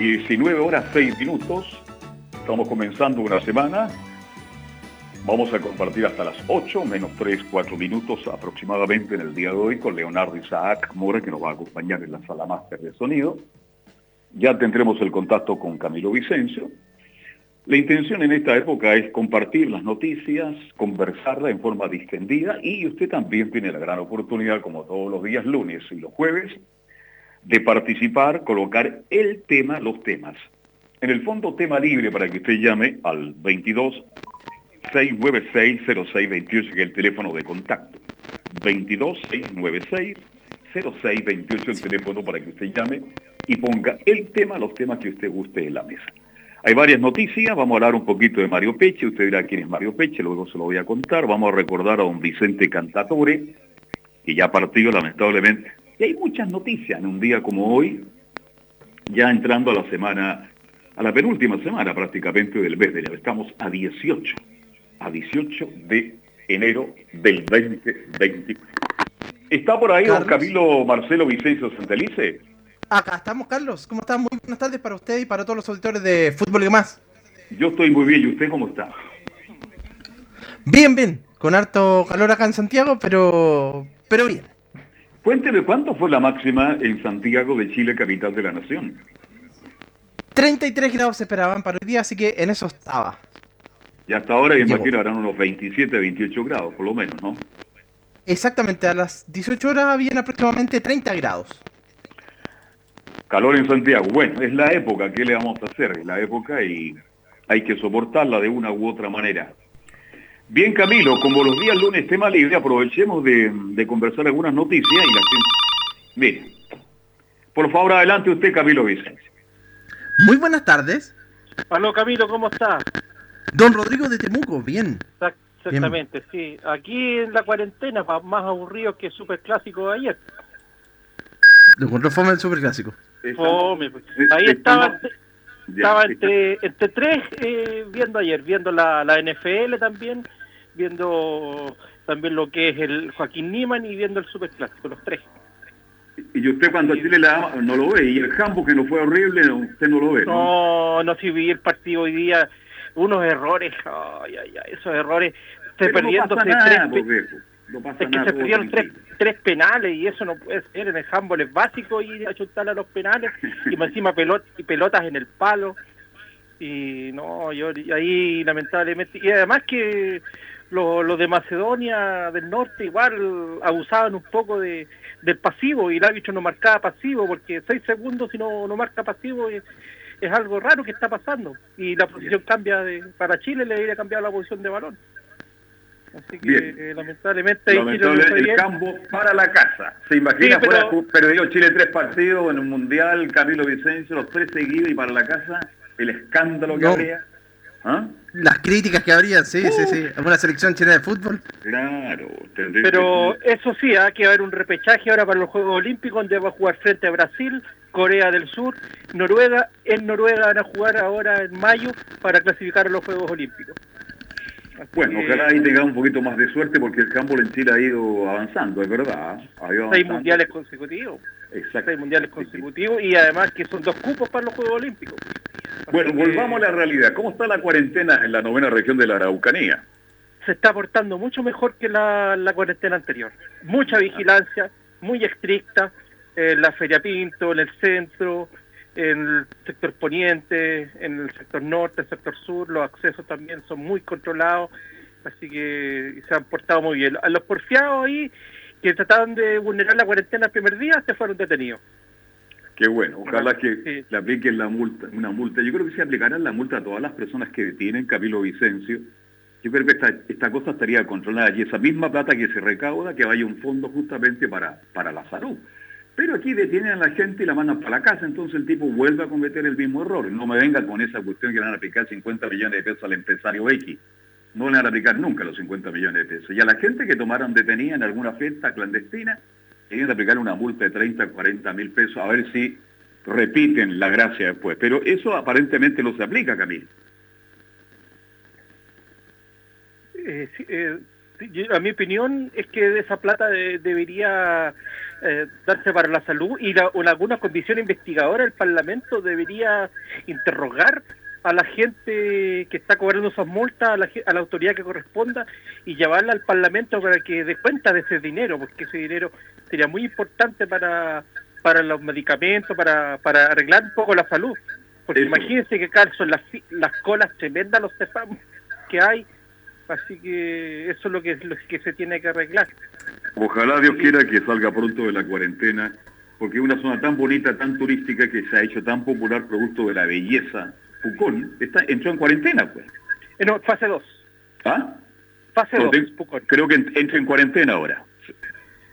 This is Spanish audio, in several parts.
19 horas 6 minutos. Estamos comenzando una semana. Vamos a compartir hasta las 8, menos 3, 4 minutos aproximadamente en el día de hoy con Leonardo Isaac Mora, que nos va a acompañar en la sala máster de sonido. Ya tendremos el contacto con Camilo Vicencio. La intención en esta época es compartir las noticias, conversarla en forma distendida y usted también tiene la gran oportunidad, como todos los días lunes y los jueves, de participar, colocar el tema, los temas. En el fondo, tema libre para que usted llame al 22 696 0628, que es el teléfono de contacto. 22 696 0628, el teléfono para que usted llame y ponga el tema, los temas que usted guste en la mesa. Hay varias noticias, vamos a hablar un poquito de Mario Peche, usted dirá quién es Mario Peche, luego se lo voy a contar, vamos a recordar a don Vicente Cantatore, que ya partió lamentablemente. Y hay muchas noticias en un día como hoy, ya entrando a la semana, a la penúltima semana prácticamente del mes de enero. Estamos a 18, a 18 de enero del 2020. ¿Está por ahí don Camilo Marcelo Vicencio Santelice? Acá estamos, Carlos. ¿Cómo están? Muy buenas tardes para usted y para todos los auditores de Fútbol y más. Yo estoy muy bien. ¿Y usted cómo está? Bien, bien. Con harto calor acá en Santiago, pero, pero bien. Cuénteme, ¿cuánto fue la máxima en Santiago de Chile, capital de la nación? 33 grados se esperaban para hoy día, así que en eso estaba. Y hasta ahora, me imagino, harán unos 27, 28 grados, por lo menos, ¿no? Exactamente, a las 18 horas habían aproximadamente 30 grados. Calor en Santiago. Bueno, es la época, ¿qué le vamos a hacer? Es la época y hay que soportarla de una u otra manera. Bien, Camilo, como los días lunes tema libre, aprovechemos de, conversar algunas noticias y la gente... Mire, por favor, adelante usted, Camilo Vicente. Muy buenas tardes. Aló, Camilo, ¿cómo está? Don Rodrigo de Temuco, bien. Exactamente, sí. Aquí en la cuarentena, más aburrido que Super Clásico de ayer. Lo encontró fome el Super Clásico. Fome, pues. Ahí estaba, estaba entre, entre tres eh, viendo ayer, viendo la, la NFL también, viendo también lo que es el Joaquín Niman y viendo el Super Clásico, los tres. Y usted cuando a Chile le da, no lo ve, y el campo que no fue horrible, usted no lo ve. No, no, no si vi el partido hoy día, unos errores, ay, ay, ay, esos errores, se perdiéndose no tres, no es que se perdieron tres, tres, penales y eso no puede ser. En el handball es básico ir a chutar a los penales y encima pelot, y pelotas en el palo. Y no yo ahí lamentablemente y además que los de Macedonia del Norte igual abusaban un poco de, del pasivo y el árbitro no marcaba pasivo porque seis segundos si no, no marca pasivo es, es algo raro que está pasando. Y la posición cambia de, para Chile le debería cambiar la posición de balón. Así que eh, lamentablemente, el campo para la casa. ¿Se imagina sí, pero... perdió Chile tres partidos en un mundial, Camilo Vicencio, los tres seguidos y para la casa el escándalo que habría? ¿Ah? Las críticas que habría, sí, sí, sí. Uh. una selección chilena de fútbol. Claro. Pero eso sí, hay que haber un repechaje ahora para los Juegos Olímpicos, donde va a jugar frente a Brasil, Corea del Sur, Noruega. En Noruega van a jugar ahora en mayo para clasificar a los Juegos Olímpicos. Bueno, ojalá ahí tenga un poquito más de suerte porque el campo en Chile ha ido avanzando, es verdad. Seis mundiales consecutivos. Exacto. Seis mundiales consecutivos y además que son dos cupos para los Juegos Olímpicos. bueno, volvamos a la realidad. ¿Cómo está la cuarentena en la novena región de la Araucanía? Se está portando mucho mejor que la, cuarentena anterior. Mucha vigilancia, muy estricta. En la Feria Pinto, en el centro, en el sector poniente, en el sector norte, el sector sur, los accesos también son muy controlados, así que se han portado muy bien. A los porfiados ahí que trataban de vulnerar la cuarentena el primer día se fueron detenidos. Qué bueno, ojalá que le apliquen la multa, una multa. Yo creo que se aplicarán la multa a todas las personas que detienen Camilo Vicencio yo creo que esta, esta cosa estaría controlada y esa misma plata que se recauda que vaya un fondo justamente para, para la salud. Pero aquí detienen a la gente y la mandan para la casa, entonces el tipo vuelve a cometer el mismo error. No me venga con esa cuestión que le van a aplicar 50 millones de pesos al empresario X. No le van a aplicar nunca los 50 millones de pesos. Y a la gente que tomaron detenida en alguna fiesta clandestina, tienen que aplicar una multa de 30, 40 mil pesos, a ver si repiten la gracia después. Pero eso aparentemente no se aplica, Camilo. Eh, eh, a mi opinión es que esa plata debería eh, darse para la salud y en alguna condición investigadora el Parlamento debería interrogar a la gente que está cobrando esas multas, a la, a la autoridad que corresponda y llevarla al Parlamento para que dé cuenta de ese dinero, porque ese dinero sería muy importante para, para los medicamentos, para, para arreglar un poco la salud. Porque imagínense que acá son las, las colas tremendas, los cefamos que hay Así que eso es lo que, lo que se tiene que arreglar. Ojalá Dios quiera que salga pronto de la cuarentena, porque es una zona tan bonita, tan turística, que se ha hecho tan popular producto de la belleza. Pucón está, entró en cuarentena, pues. Eh, no, fase 2. ¿Ah? Fase 2, Creo que entra en cuarentena ahora.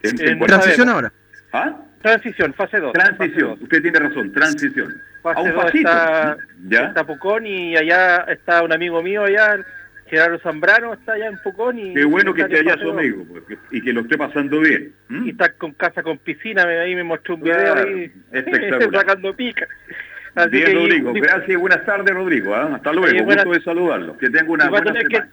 En, transición ahora. ¿Ah? Transición, fase 2. Transición, usted tiene razón, transición. Fase 2 está, ¿Ya? está Pucón y allá está un amigo mío allá Gerardo Zambrano está allá en Pucón y... Qué bueno que esté allá su amigo y que lo esté pasando bien. Y está con casa con piscina, ahí me mostró un video ahí sacando pica. bien, Rodrigo. Gracias y buenas tardes, Rodrigo. ¿ah? Hasta luego, gusto de saludarlo. Que tenga una buena semana.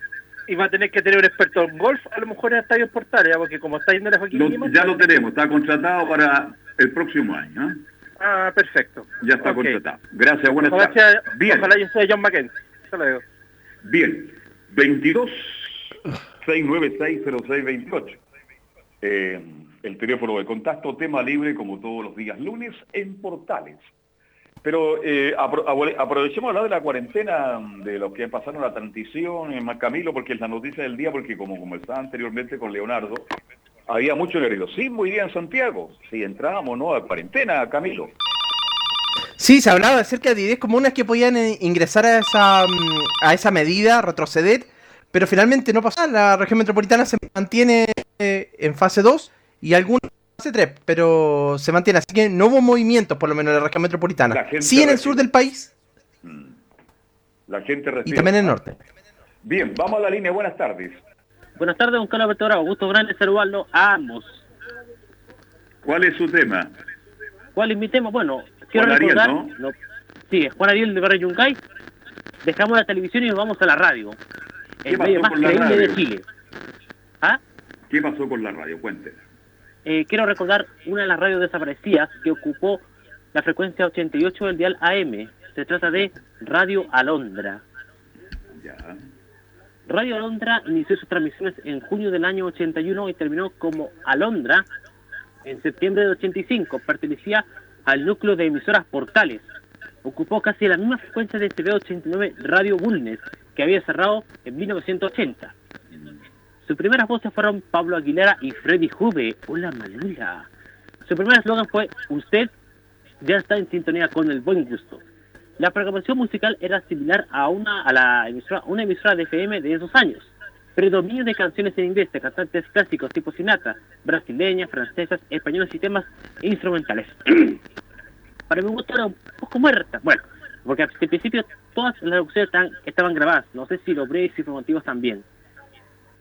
y va a tener que tener un experto en golf, a lo mejor en Estadio Portales, porque como está yendo la Joaquín Ya lo tenemos, está contratado para el próximo año. ¿eh? Ah, perfecto. Ya está contratado. Gracias, buenas tardes. Bien. Ojalá yo sea John McKenzie. Hasta luego. Bien. 22 696 0628. Eh, el teléfono de contacto, tema libre como todos los días lunes en Portales. Pero eh, aprovechemos hablar de la cuarentena, de lo que pasaron la transición en Camilo, porque es la noticia del día, porque como conversaba anteriormente con Leonardo, había mucho nerviosismo hoy día en Santiago. Si entrábamos no a cuarentena, Camilo. Sí, se hablaba acerca de 10 comunas que podían eh, ingresar a esa, mm, a esa medida, retroceder, pero finalmente no pasó. La región metropolitana se mantiene eh, en fase 2 y algunas en fase 3, pero se mantiene. Así que no hubo movimientos, por lo menos en la región metropolitana. Sí en el sur del país. Mm. La gente recibe. Y también en el norte. Bien, vamos a la línea. Buenas tardes. Buenas tardes, don Carlos Alberto Bravo. Gusto grande saludarlo a ambos. ¿Cuál es su tema? ¿Cuál es mi tema? Bueno, quiero Juan recordar, Ariel, ¿no? sí, Juan Ariel de Barrio Yuncay. Dejamos la televisión y nos vamos a la radio. El medio más creíble de Chile. ¿Ah? ¿Qué pasó con la radio? Cuénteme. Eh, quiero recordar una de las radios desaparecidas que ocupó la frecuencia 88 del dial AM. Se trata de Radio Alondra. Ya. Radio Alondra inició sus transmisiones en junio del año 81 y terminó como Alondra en septiembre de 85. Pertenecía al núcleo de emisoras portales. Ocupó casi la misma frecuencia de TV89 Radio Bulnes, que había cerrado en 1980. Sus primeras voces fueron Pablo Aguilera y Freddy Juve. Hola Manula. Su primer eslogan fue Usted ya está en sintonía con el buen gusto. La programación musical era similar a una a la una emisora de FM de esos años. Predominio de canciones en inglés de cantantes clásicos tipo Sinatra, brasileñas, francesas, españolas y temas instrumentales. Para mi gusto era un poco muerta. Bueno, porque al principio todas las locuciones estaban, grabadas. No sé si los breves informativos también.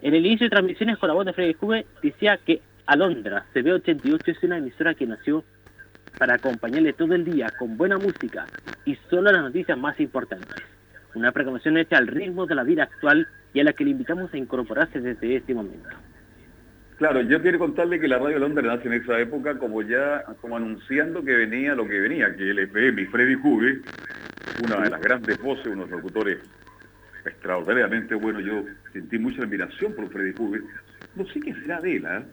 En el inicio de transmisiones con la voz de Freddy Juve decía que Alondra CB88 es una emisora que nació para acompañarle todo el día con buena música y solo las noticias más importantes. Una programación hecha al ritmo de la vida actual y a la que le invitamos a incorporarse desde este momento. Claro, yo quiero contarle que la Radio Londres nace en esa época como ya, como anunciando que venía lo que venía, que el FM Freddy Juve, una de las grandes voces, unos locutores extraordinariamente buenos, yo sentí mucha admiración por Freddy Juve, no sé qué será de él, ¿eh?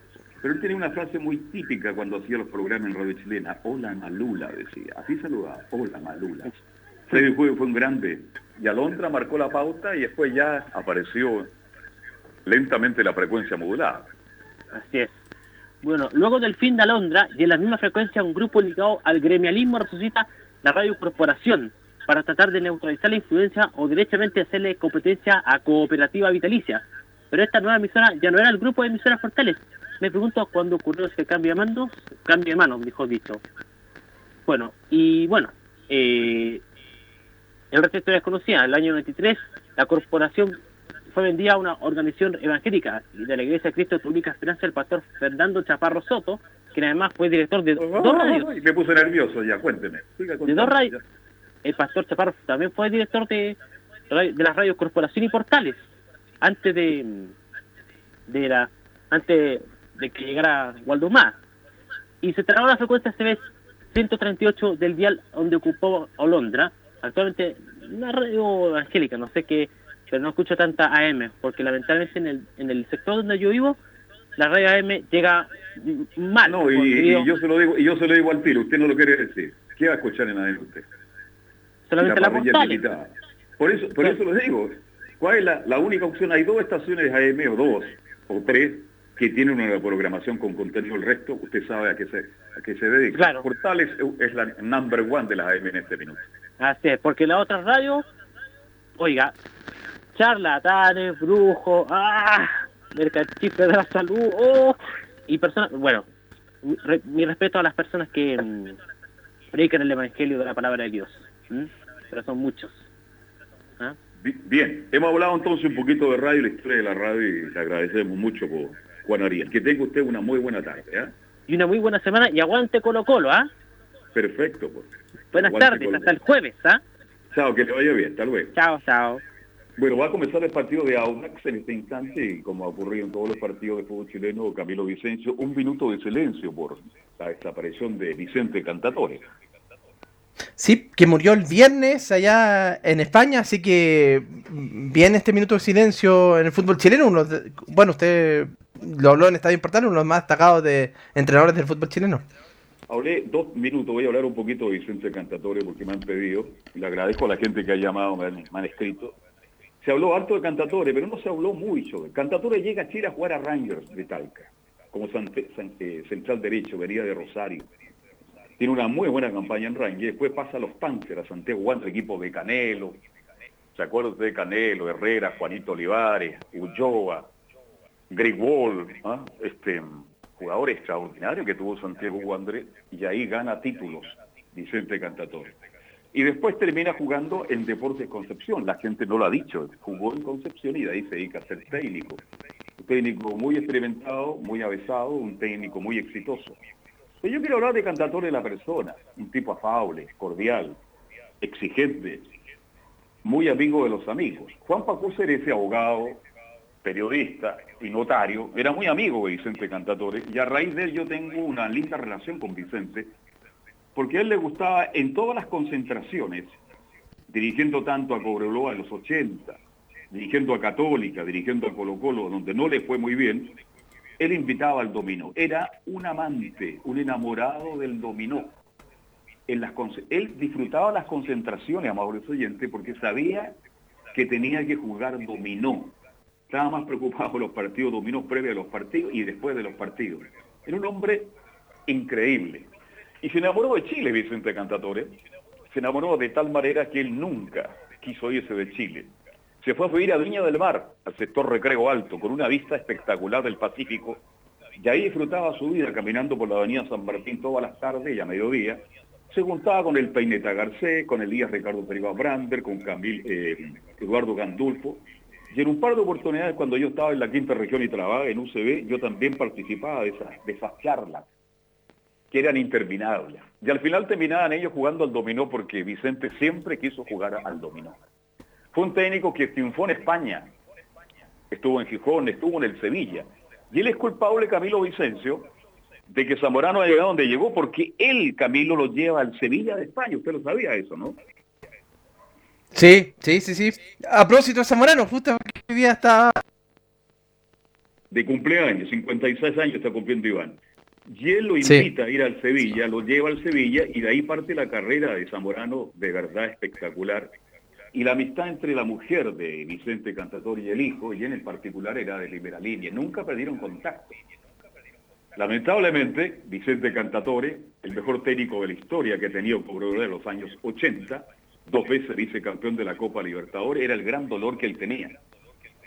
pero él tenía una frase muy típica cuando hacía los programas en Radio Chilena, hola Malula, decía, así saludaba, hola Malula. Freddy Juve fue un grande, y Alondra marcó la pauta y después ya apareció lentamente la frecuencia modulada. Así es. Bueno, luego del fin de Alondra y en la misma frecuencia un grupo ligado al gremialismo resucita la Radio Corporación para tratar de neutralizar la influencia o directamente hacerle competencia a Cooperativa Vitalicia. Pero esta nueva emisora ya no era el grupo de emisoras portales. Me pregunto cuándo ocurrió ese cambio de manos, cambio de manos, dijo dicho. Bueno, y bueno, eh, el resto de desconocida. En el año 93, la corporación fue vendida a una organización evangélica de la Iglesia de Cristo de Única Esperanza, el pastor Fernando Chaparro Soto, quien además fue director de dos radios. me puse nervioso ya, cuénteme. De dos radios. El pastor Chaparro también fue director de, de las radios Corporación y Portales, antes de, de la antes de que llegara Waldo Más. Y se trabó la frecuencia CB 138 del vial donde ocupó Olondra, actualmente una radio evangélica, no sé qué, pero no escucho tanta AM, porque lamentablemente en el, en el sector donde yo vivo, la radio AM llega mal. No, y, yo se lo digo, y yo se lo digo al tiro, usted no lo quiere decir. ¿Qué va a escuchar en AM usted? Solamente la, Por eso, por eso lo digo. ¿Cuál es la, la única opción? Hay dos estaciones AM o dos o tres que tienen una programación con contenido, el resto usted sabe a qué se, a qué se dedica. Claro. Portales es la number one de las AM en este minuto. Así es, porque la otra radio, oiga, charlatanes, brujos, ¡ah! mercachifre de la salud, ¡oh! y personas, bueno, mi respeto a las personas que mm, predican el evangelio de la palabra de Dios, pero son muchos. ¿ah? Bien, hemos hablado entonces un poquito de radio, la historia de la radio y le agradecemos mucho por Juan Ariel. Que tenga usted una muy buena tarde. ¿ah? Y una muy buena semana y aguante Colo Colo, ¿ah? Perfecto, pues. Buenas tardes, hasta el jueves, ¿ah? Chao, que te vaya bien, hasta luego. Chao, chao. Bueno, va a comenzar el partido de Audax en este instante y como ha ocurrido en todos los partidos de fútbol chileno, Camilo Vicencio, un minuto de silencio por la desaparición de Vicente Cantatore. Sí, que murió el viernes allá en España, así que viene este minuto de silencio en el fútbol chileno. Uno bueno, usted lo habló en Estadio Importante, uno de los más destacados de entrenadores del fútbol chileno. Hablé dos minutos, voy a hablar un poquito de Vicente Cantatore porque me han pedido, le agradezco a la gente que ha llamado, me han, escrito. Se habló harto de Cantatore, pero no se habló mucho. Cantatore llega a Chile a jugar a Rangers de Talca, como eh, central derecho, venía de Rosario. Tiene una muy buena campaña en Rangers, después pasa a los Panthers, a Santiago Wander, equipo de Canelo. ¿Se acuerdan de Canelo, Herrera, Juanito Olivares, Ulloa, Greg Wall, ¿ah? este, jugador extraordinario que tuvo Santiago Wander y ahí gana títulos Vicente Cantatore. Y después termina jugando en Deportes Concepción, la gente no lo ha dicho, jugó en Concepción y de ahí se dedica a ser técnico. Un técnico muy experimentado, muy avesado, un técnico muy exitoso. Pero yo quiero hablar de Cantatore la persona, un tipo afable, cordial, exigente, muy amigo de los amigos. Juan Pacuser, ese abogado, periodista y notario, era muy amigo de Vicente Cantatore y a raíz de él yo tengo una linda relación con Vicente porque a él le gustaba en todas las concentraciones, dirigiendo tanto a Cobreloa en los 80, dirigiendo a Católica, dirigiendo a Colo Colo, donde no le fue muy bien, él invitaba al dominó. Era un amante, un enamorado del dominó. En las, él disfrutaba las concentraciones, amables oyentes, porque sabía que tenía que jugar dominó estaba más preocupado por los partidos dominos previos a los partidos y después de los partidos. Era un hombre increíble. Y se enamoró de Chile, Vicente Cantatore. Se enamoró de tal manera que él nunca quiso irse de Chile. Se fue a vivir a Viña del Mar, al sector Recreo Alto, con una vista espectacular del Pacífico. Y ahí disfrutaba su vida caminando por la avenida San Martín todas las tardes y a mediodía. Se juntaba con el Peineta Garcés, con Elías Ricardo Periba Brander, con Camil, eh, Eduardo Gandulfo y en un par de oportunidades cuando yo estaba en la quinta región y trabajaba en UCB, yo también participaba de esas, charlas que eran interminables. Y al final terminaban ellos jugando al dominó porque Vicente siempre quiso jugar al dominó. Fue un técnico que triunfó en España, estuvo en Gijón, estuvo en el Sevilla. Y él es culpable, Camilo Vicencio, de que Zamorano ha llegado donde llegó porque él, Camilo, lo lleva al Sevilla de España. Usted lo sabía eso, ¿no? Sí, sí, sí, sí. A propósito de Zamorano, justo que día está... De cumpleaños, 56 años está cumpliendo Iván. Y él lo invita a ir al Sevilla, lo lleva al Sevilla y de ahí parte la carrera de Zamorano de verdad espectacular. Y la amistad entre la mujer de Vicente Cantator y el hijo, y en el particular era de Liberalínea, nunca perdieron contacto. Lamentablemente, Vicente Cantatore, el mejor técnico de la historia que ha tenido por de los años 80, dos veces vicecampeón de la Copa Libertadores, era el gran dolor que él tenía.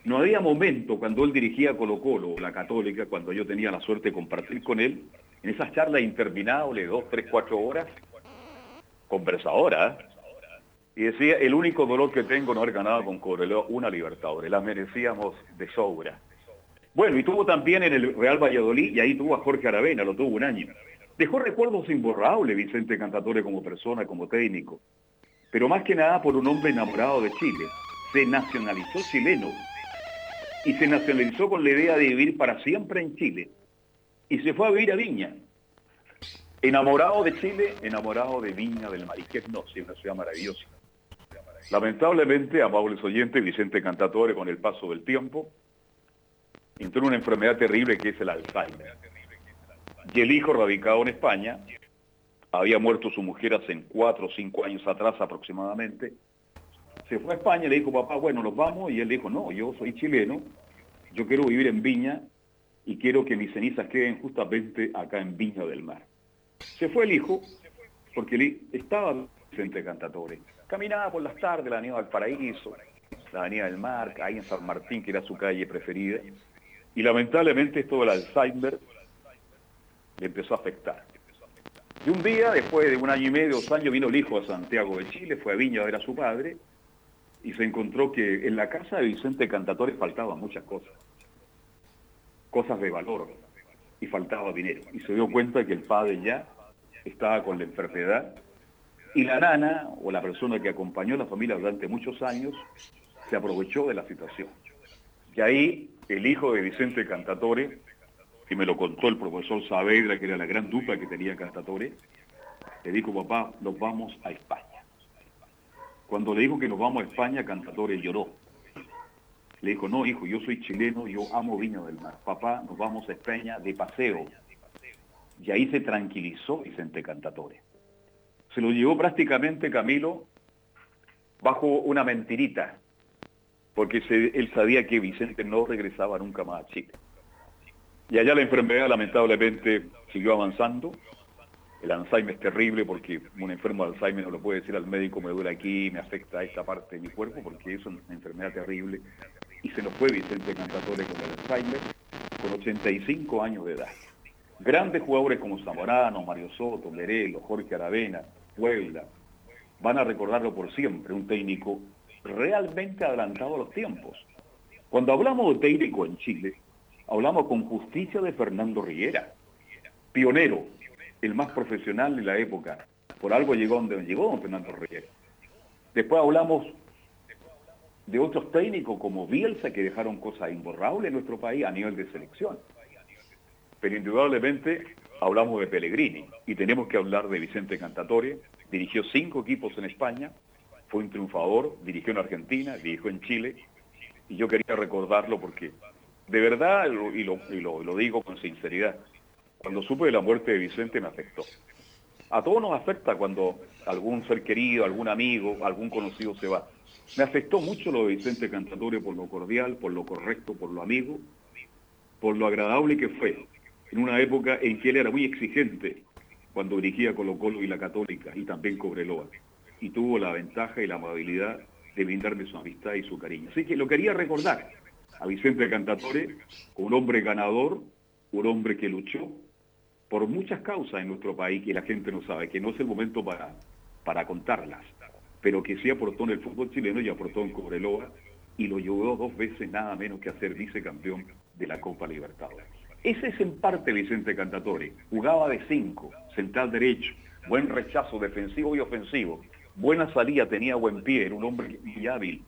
No había momento cuando él dirigía Colo Colo, la Católica, cuando yo tenía la suerte de compartir con él, en esas charlas interminables, dos, tres, cuatro horas, conversadora, y decía, el único dolor que tengo no haber ganado con Colo, una Libertadores, la merecíamos de sobra. Bueno, y tuvo también en el Real Valladolid, y ahí tuvo a Jorge Aravena, lo tuvo un año. Dejó recuerdos imborrables Vicente Cantatore como persona, como técnico, pero más que nada por un hombre enamorado de Chile. Se nacionalizó chileno y se nacionalizó con la idea de vivir para siempre en Chile. Y se fue a vivir a Viña. Enamorado de Chile, enamorado de Viña del Mar. Que no, sí, una ciudad maravillosa. Lamentablemente, amables oyentes, Vicente Cantatore, con el paso del tiempo, entró en una enfermedad terrible que es el Alzheimer. Y el hijo, radicado en España, había muerto su mujer hace cuatro o cinco años atrás aproximadamente, se fue a España le dijo, papá, bueno, nos vamos, y él dijo, no, yo soy chileno, yo quiero vivir en Viña y quiero que mis cenizas queden justamente acá en Viña del Mar. Se fue el hijo, porque él estaba Vicente Cantatore. Caminaba por las tardes la avenida del Paraíso, la avenida del Mar, ahí en San Martín, que era su calle preferida. Y lamentablemente esto del Alzheimer le empezó a afectar. Y un día, después de un año y medio, dos años, vino el hijo a Santiago de Chile, fue a Viña a ver a su padre, y se encontró que en la casa de Vicente Cantatore faltaban muchas cosas, cosas de valor, y faltaba dinero. Y se dio cuenta que el padre ya estaba con la enfermedad, y la nana, o la persona que acompañó a la familia durante muchos años, se aprovechó de la situación. Y ahí el hijo de Vicente Cantatore, que me lo contó el profesor Saavedra, que era la gran dupla que tenía Cantatore, le dijo, papá, nos vamos a España. Cuando le dijo que nos vamos a España, Cantatore lloró. Le dijo, no, hijo, yo soy chileno, yo amo Viña del Mar. Papá, nos vamos a España de paseo. Y ahí se tranquilizó Vicente Cantatore. Se lo llevó prácticamente Camilo bajo una mentirita, porque él sabía que Vicente no regresaba nunca más a Chile. Y allá la enfermedad lamentablemente siguió avanzando. El Alzheimer es terrible porque un enfermo de Alzheimer no lo puede decir al médico, me duele aquí, me afecta esta parte de mi cuerpo, porque es una enfermedad terrible. Y se nos fue Vicente Cantatore con el Alzheimer con 85 años de edad. Grandes jugadores como Zamorano, Mario Soto, Merelo, Jorge Aravena, Puebla, van a recordarlo por siempre, un técnico realmente adelantado a los tiempos. Cuando hablamos de técnico en Chile, hablamos con justicia de Fernando Riera, pionero, el más profesional de la época. Por algo llegó donde llegó Fernando Riera. Después hablamos de otros técnicos como Bielsa que dejaron cosas imborrables en nuestro país a nivel de selección. Pero indudablemente hablamos de Pellegrini y tenemos que hablar de Vicente Cantatore. Dirigió cinco equipos en España, fue un triunfador, dirigió en Argentina, dirigió en Chile y yo quería recordarlo porque de verdad, y lo, digo con sinceridad, cuando supe de la muerte de Vicente me afectó. A todos nos afecta cuando algún ser querido, algún amigo, algún conocido se va. Me afectó mucho lo de Vicente Cantatore por lo cordial, por lo correcto, por lo amigo, por lo agradable que fue, en una época en que él era muy exigente cuando dirigía Colo Colo y la Católica y también Cobreloa. Y tuvo la ventaja y la amabilidad de brindarme su amistad y su cariño. Así que lo quería recordar a Vicente Cantatore, un hombre ganador, un hombre que luchó por muchas causas en nuestro país que la gente no sabe, que no es el momento para, para contarlas, pero que sí aportó en el fútbol chileno y aportó en Cobreloa y lo llevó dos veces nada menos que a ser vicecampeón de la Copa Libertadores. Ese es en parte Vicente Cantatore. Jugaba de cinco, central derecho, buen rechazo defensivo y ofensivo, buena salida, tenía buen pie, era un hombre muy hábil,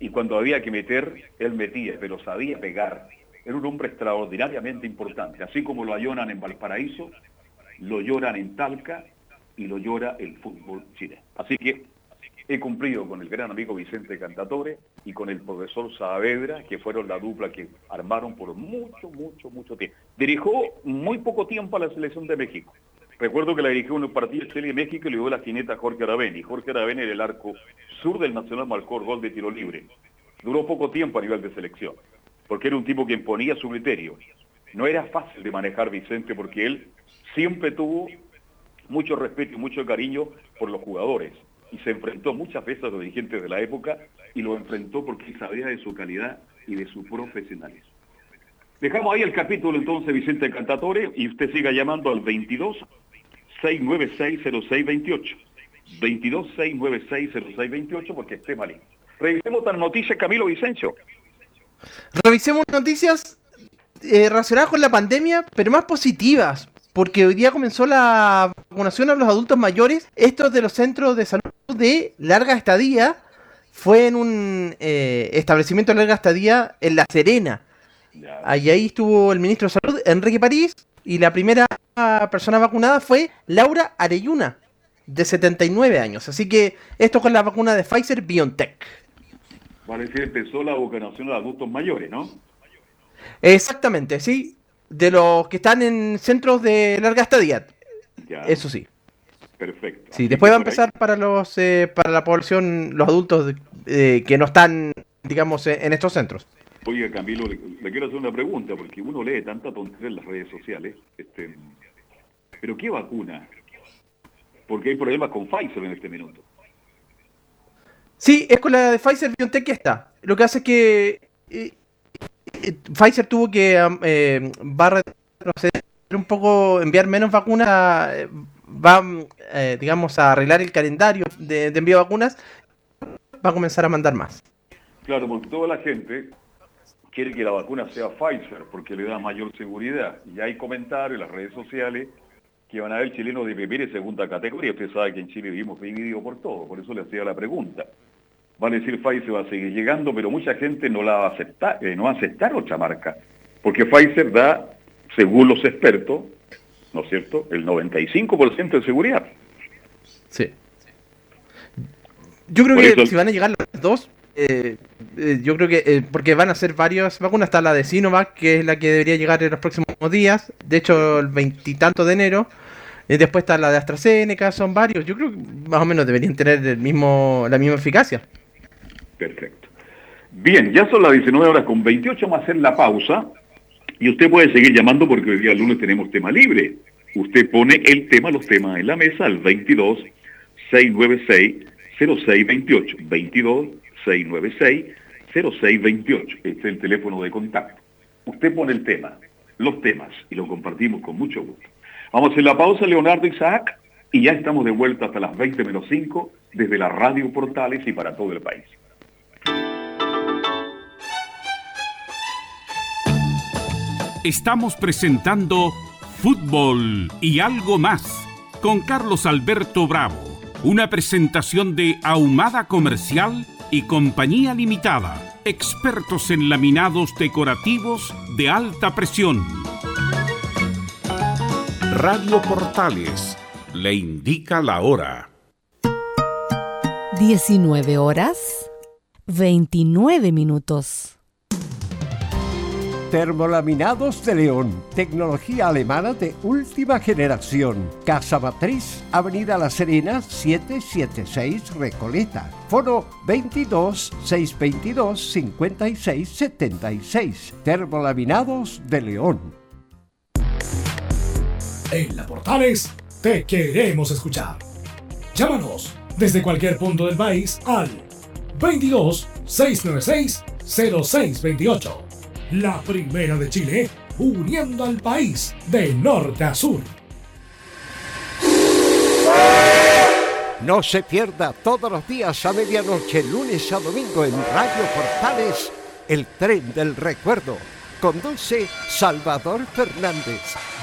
y cuando había que meter, él metía, pero sabía pegar. Era un hombre extraordinariamente importante. Así como lo lloran en Valparaíso, lo lloran en Talca y lo llora el fútbol chileno. Así que he cumplido con el gran amigo Vicente Cantatore y con el profesor Saavedra, que fueron la dupla que armaron por mucho, mucho, mucho tiempo. Dirigió muy poco tiempo a la selección de México. Recuerdo que la dirigió en un partido de Chile y México y le dio la jineta a Jorge Araveni. Jorge Araveni era el arco sur del Nacional marcó gol de tiro libre. Duró poco tiempo a nivel de selección, porque era un tipo que imponía su criterio. No era fácil de manejar Vicente porque él siempre tuvo mucho respeto y mucho cariño por los jugadores. y se enfrentó muchas veces a los dirigentes de la época y lo enfrentó porque sabía de su calidad y de su profesionalismo. Dejamos ahí el capítulo entonces, Vicente Cantatore, y usted siga llamando al 22 696 0628. 22 696 0628 porque esté malito. Revisemos las noticias, Camilo Vicencio. Revisemos noticias eh, relacionadas con la pandemia, pero más positivas. Porque hoy día comenzó la vacunación a los adultos mayores. Estos de los centros de salud de larga estadía fue en un eh, establecimiento de larga estadía en La Serena. Ahí, ahí estuvo el ministro de Salud, Enrique París, y la primera persona vacunada fue Laura Areyuna, de 79 años. Así que esto con la vacuna de Pfizer BioNTech. Parece que empezó la vacunación a adultos mayores, ¿no? Exactamente, sí de los que están en centros de larga estadía. Eso sí. Perfecto. Sí, después va a empezar para los eh, para la población, los adultos eh, que no están, digamos, eh, en estos centros. Oiga, Camilo, le, quiero hacer una pregunta, porque uno lee tanta tontería en las redes sociales. Este, ¿Pero qué vacuna? Porque hay problemas con Pfizer en este minuto. Sí, es con la de Pfizer BioNTech que está. Lo que hace es que eh, Pfizer tuvo que eh, va a retroceder un poco, enviar menos vacunas, eh, va, eh, digamos, a arreglar el calendario de, envío de vacunas, va a comenzar a mandar más. Claro, porque toda la gente quiere que la vacuna sea Pfizer porque le da mayor seguridad. Y hay comentarios en las redes sociales que van a haber chilenos de primera y segunda categoría. Usted sabe que en Chile vivimos divididos por todo, por eso le hacía la pregunta van a decir Pfizer va a seguir llegando, pero mucha gente no la va a aceptar, eh, no va a aceptar otra marca, porque Pfizer da, según los expertos, ¿no es cierto?, el 95% de seguridad. Sí. Yo creo que si van a llegar las dos, eh, eh, yo creo que, porque van a ser varias vacunas, está la de Sinovac, que es la que debería llegar en los próximos días, de hecho el veintitanto de enero, después está la de AstraZeneca, son varios, yo creo que más o menos deberían tener el mismo, la misma eficacia. Perfecto. Bien, ya son las 19 horas con 28, vamos a hacer la pausa y usted puede seguir llamando porque hoy día lunes tenemos tema libre. Usted pone el tema, los temas en la mesa al 22 696 0628. 22 696 0628. Este es el teléfono de contacto. Usted pone el tema, los temas y lo compartimos con mucho gusto. Vamos hacer la pausa, Leonardo Isaac, y ya estamos de vuelta hasta las 20 menos 5 desde la Radio Portales y para todo el país. Estamos presentando Fútbol y algo más con Carlos Alberto Bravo, una presentación de Ahumada Comercial y Compañía Limitada, expertos en laminados decorativos de alta presión. Radio Portales le indica la hora. 19 horas 29 minutos. Termolaminados de León, tecnología alemana de última generación. Casa Matriz, Avenida La Serena, 776 Recoleta. Foro 22 622 56 76. Termolaminados de León. En la Portales te queremos escuchar. Llámanos desde cualquier punto del país al 22 696 0628 la primera de Chile, uniendo al país de norte a sur. No se pierda todos los días a medianoche, lunes a domingo en Radio Portales, el tren del recuerdo. Conduce Salvador Fernández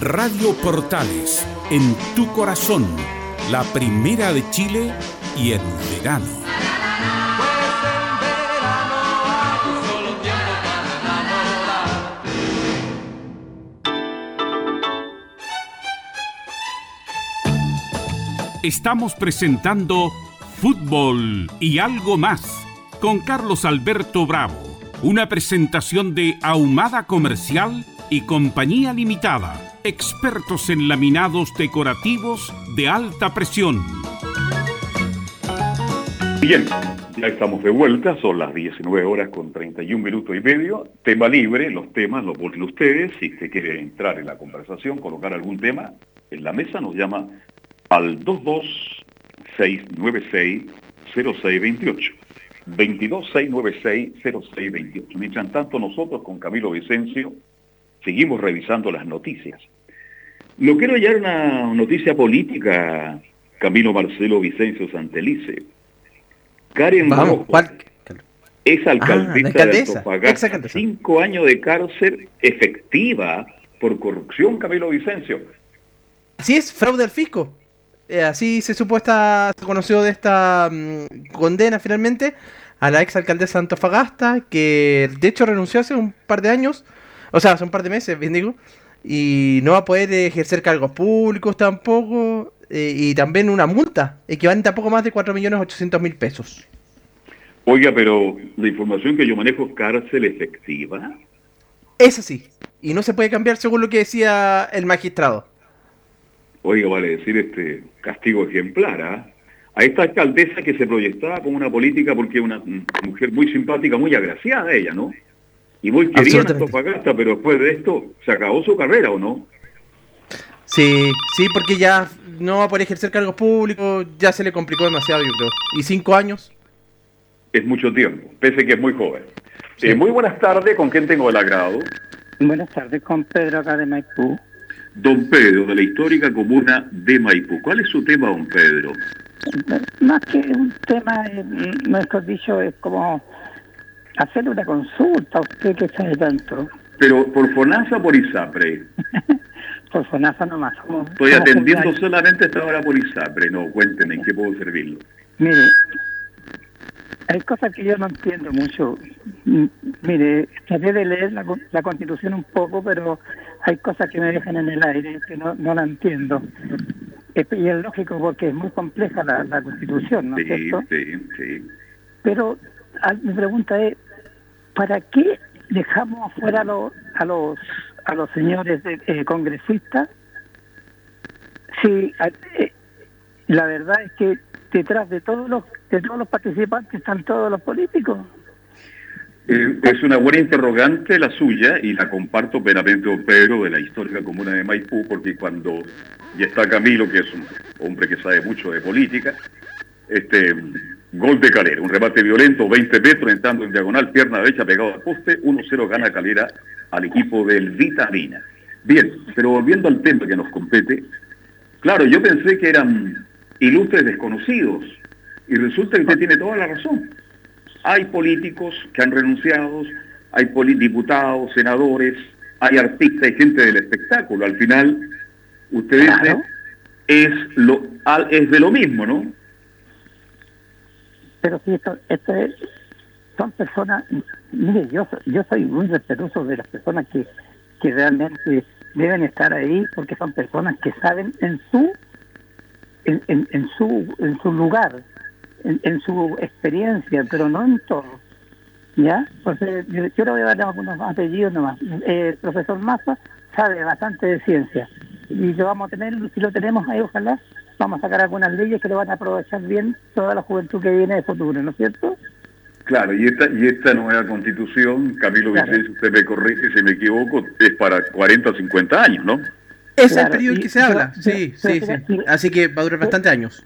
Radio Portales, en tu corazón, la primera de Chile y en verano. Estamos presentando Fútbol y algo más con Carlos Alberto Bravo, una presentación de Ahumada Comercial y Compañía Limitada, expertos en laminados decorativos de alta presión. Bien, ya estamos de vuelta, son las 19 horas con 31 minutos y medio. Tema libre, los temas los voten ustedes. Si usted quiere entrar en la conversación, colocar algún tema en la mesa, nos llama al 226960628. 226960628. Mientras tanto, nosotros con Camilo Vicencio seguimos revisando las noticias. No quiero hallar una noticia política, Camilo Marcelo Vicencio Santelice. Karen Vamos, ¿cuál? es alcaldesa, Ah, alcaldesa, de Antofagasta, cinco años de cárcel efectiva por corrupción, Camilo Vicencio. Así es, fraude al fisco. Eh, así se supuesta, se conoció de esta mm, condena finalmente a la ex alcaldesa de Antofagasta, que de hecho renunció hace un par de años, o sea, hace un par de meses, bien digo, y no va a poder ejercer cargos públicos tampoco, eh, y también una multa equivalente a poco más de 4.800.000 pesos. Oiga, pero la información que yo manejo es cárcel efectiva. Es así, y no se puede cambiar según lo que decía el magistrado. Oiga, vale decir este castigo ejemplar, ¿ah? A esta alcaldesa que se proyectaba como una política porque una mujer muy simpática, muy agraciada ella, ¿no? Y muy querida en. Antofagasta, pero después de esto se acabó su carrera, ¿o no? Sí, sí, porque ya no va a poder ejercer cargos públicos, ya se le complicó demasiado, yo creo. ¿Y cinco años? Es mucho tiempo, pese que es muy joven. Sí. Eh, muy buenas tardes, ¿con quién tengo el agrado? Buenas tardes, con Pedro acá de Maipú. Don Pedro, de la histórica comuna de Maipú. ¿Cuál es su tema, don Pedro? Más que un tema, eh, mejor dicho, es como hacerle una consulta a usted que sabe tanto. Pero por FONASA o por ISAPRE. Por FONASA nomás. somos- Estoy atendiendo solamente esta hora por ISAPRE. No, cuénteme, ¿en qué puedo servirlo? Mire, hay cosas que yo no entiendo mucho. Mire, traté de leer la, la Constitución un poco, pero hay cosas que me dejan en el aire que no, no la entiendo. Y es lógico porque es muy compleja la, la Constitución, ¿no es Sí, cierto? sí, sí. Pero mi pregunta es, ¿para qué dejamos afuera a los a los a los señores de- eh, congresistas? Si eh, la verdad es que detrás de todos los de todos los participantes están todos los políticos. Eh, es una buena interrogante la suya y la comparto plenamente, don Pedro, de la histórica comuna de Maipú, porque cuando ya está Camilo, que es un hombre que sabe mucho de política, este gol de Calera, un remate violento, 20 metros, entrando en diagonal, pierna derecha pegado al poste, 1-0 gana Calera al equipo del Vitamina. Bien, pero volviendo al tema que nos compete, claro, yo pensé que eran ilustres desconocidos, y resulta que usted tiene toda la razón. Hay políticos que han renunciado, hay diputados, senadores, hay artistas, hay gente del espectáculo. Al final, usted dice, lo, es de lo mismo, ¿no? Pero si esto, esto es- son personas, mire, yo, yo soy muy respetuoso de las personas que, que realmente deben estar ahí porque son personas que saben en su en, en, en su en su lugar, en, su experiencia, pero no en todo. ¿Ya? Entonces, yo, yo le voy a dar algunos apellidos nomás. Eh, el profesor Massa sabe bastante de ciencia y lo vamos a tener, si lo tenemos ahí, ojalá, vamos a sacar algunas leyes que lo van a aprovechar bien toda la juventud que viene de futuro, ¿no es cierto? Claro, y esta, y esta nueva constitución, Camilo Claro. Vicente, usted me corrige si me equivoco, es para 40 o 50 años, ¿no? Es el Claro, periodo y- en que se pero- habla. pero- Sí, pero- sí, pero- sí. Así que va a durar bastante años.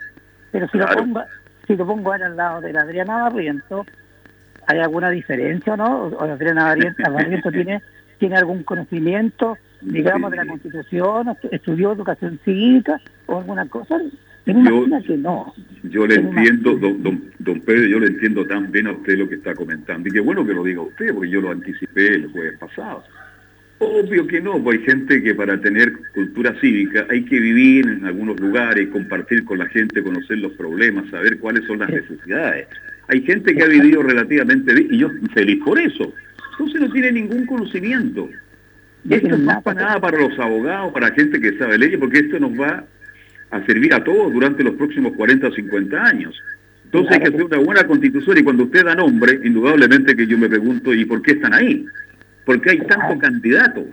Pero si Claro. lo pongo, si lo pongo ahora al lado de la Adriana Barriento, ¿hay alguna diferencia o no? ¿O la Adriana Barriento, Barriento tiene, tiene algún conocimiento, digamos, de la. Constitución, estu- estudió educación cívica o alguna cosa? Imagino que no. Yo le Pero entiendo, don, don, don Pedro, yo le entiendo tan bien a usted lo que está comentando. Y qué bueno que lo diga usted, porque yo lo anticipé el jueves pasado. Obvio que no, pues hay gente que para tener cultura cívica hay que vivir en algunos lugares, compartir con la gente, conocer los problemas, saber cuáles son las necesidades. Hay gente que ha vivido relativamente bien y yo feliz por eso. Entonces no tiene ningún conocimiento. Esto es más para nada para los abogados, para gente que sabe leyes, porque esto nos va a servir a todos durante los próximos 40 o 50 años. Entonces hay que hacer una buena constitución y cuando usted da nombre, indudablemente que yo me pregunto, ¿y por qué están ahí? ¿Por qué hay tantos candidatos?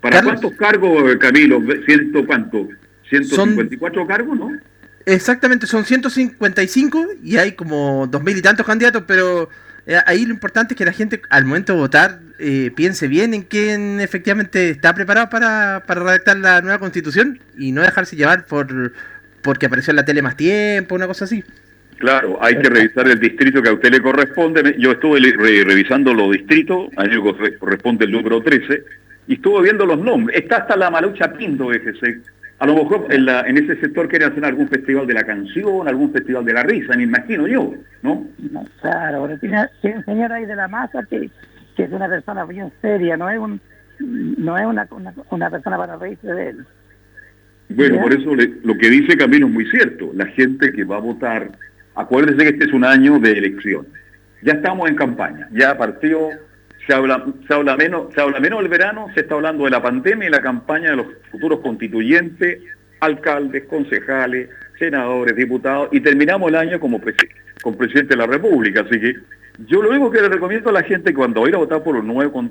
¿Para cuántos cargos, Camilo? ¿Ciento cuánto? ¿154 cargos, no? Exactamente, son 155 y hay como dos mil y tantos candidatos, pero eh, ahí lo importante es que la gente al momento de votar eh, piense bien en quién efectivamente está preparado para, para redactar la nueva constitución y no dejarse llevar por porque apareció en la tele más tiempo, una cosa así. Claro, hay que revisar el distrito que a usted le corresponde. Yo estuve revisando los distritos, a mí corresponde el número 13, y estuve viendo los nombres. Está hasta la Malucha Pinto, fíjese. A lo mejor en, la, en ese sector quieren hacer algún festival de la canción, algún festival de la risa, me imagino yo, ¿no? claro, pero tiene, un señor ahí de la masa que, que es una persona bien seria, no es un no es una, una, persona para reírse de él. Bueno, por eso lo que dice Camilo es muy cierto. La gente que va a votar Acuérdense que este es un año de elección. Ya estamos en campaña, ya partió, se habla, se habla menos, se habla menos del verano, se está hablando de la pandemia y la campaña de los futuros constituyentes, alcaldes, concejales, senadores, diputados, y terminamos el año como con presidente de la República. Así que yo lo único que le recomiendo a la gente cuando vaya a votar por los nuevos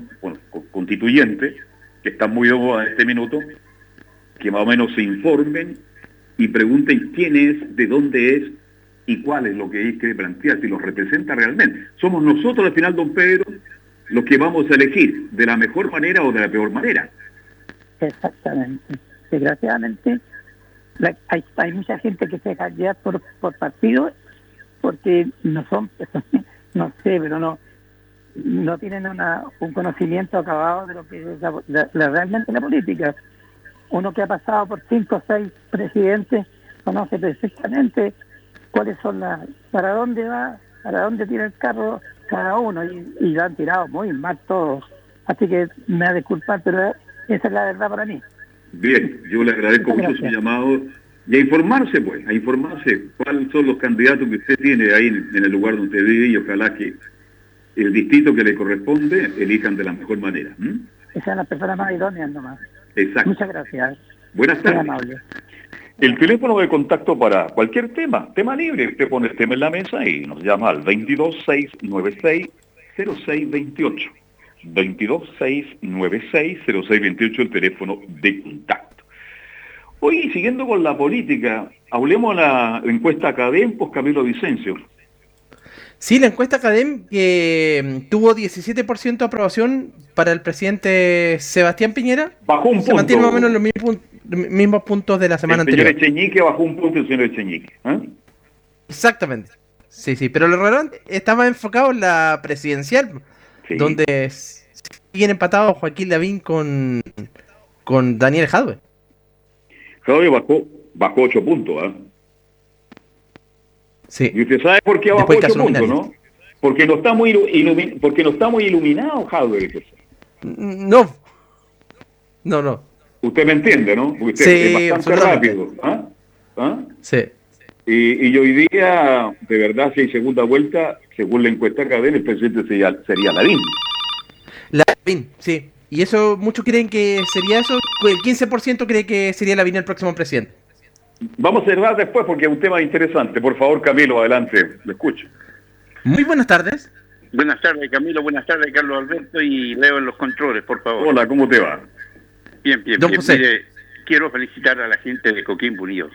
constituyentes, que están muy en este minuto, que más o menos se informen y pregunten quién es, de dónde es y cuál es lo que hay que plantear, si lo representa realmente. Somos nosotros al final, don Pedro, los que vamos a elegir de la mejor manera o de la peor manera. Exactamente. Desgraciadamente, hay, mucha gente que se deja por, por partido porque no son, no sé, pero no no tienen una, un conocimiento acabado de lo que es realmente la política. Uno que ha pasado por cinco o seis presidentes conoce perfectamente cuáles son las, para dónde va, para dónde tira el carro cada uno y, y lo han tirado muy mal todos. Así que me va a disculpar, pero esa es la verdad para mí. Bien, yo le agradezco mucho su llamado y a informarse, pues, a informarse cuáles son los candidatos que usted tiene ahí en, el lugar donde usted vive y ojalá que el distrito que le corresponde elijan de la mejor manera. Que sean las personas más idóneas nomás. Exacto. Muchas gracias. Buenas tardes. El teléfono de contacto para cualquier tema, tema libre, usted pone el tema en la mesa y nos llama al 226960628. 226960628 el teléfono de contacto. Hoy, siguiendo con la política, hablemos de la encuesta Academ, pues Camilo Vicencio. Sí, la encuesta Academ mm, tuvo 17% de aprobación para el presidente Sebastián Piñera. Bajó un punto. Se mantiene más o menos los mismos mismos puntos de la semana anterior. El señor Echeñique bajó un punto el señor Echeñique. ¿eh? Exactamente. Sí, sí, pero lo relevante estaba enfocado en la presidencial, donde siguen empatados Joaquín Lavín con, con Daniel Jadwe. Jadwe bajó, bajó 8 puntos, ¿eh? Sí. Y usted sabe por qué bajó 8 puntos, ¿no? Porque no está muy, porque no está muy iluminado Jadwe. No. No, no. Usted me entiende, ¿no? Usted sí, es bastante rápido. ¿Ah? ¿Ah? Sí. Y, y, hoy día, de verdad, si hay segunda vuelta, según la encuesta cadena, el presidente sería, sería Lavín. Lavín, sí. Y eso, muchos creen que sería eso. El 15% cree que sería Lavín el próximo presidente. Vamos a cerrar después porque es un tema interesante. Por favor, Camilo, adelante, lo escucho. Muy buenas tardes. Buenas tardes, Camilo. Buenas tardes, Carlos Alberto. Y Leo en los controles, por favor. Hola, ¿cómo te va? Bien, bien, bien. Mire, quiero felicitar a la gente de Coquimbo Unido.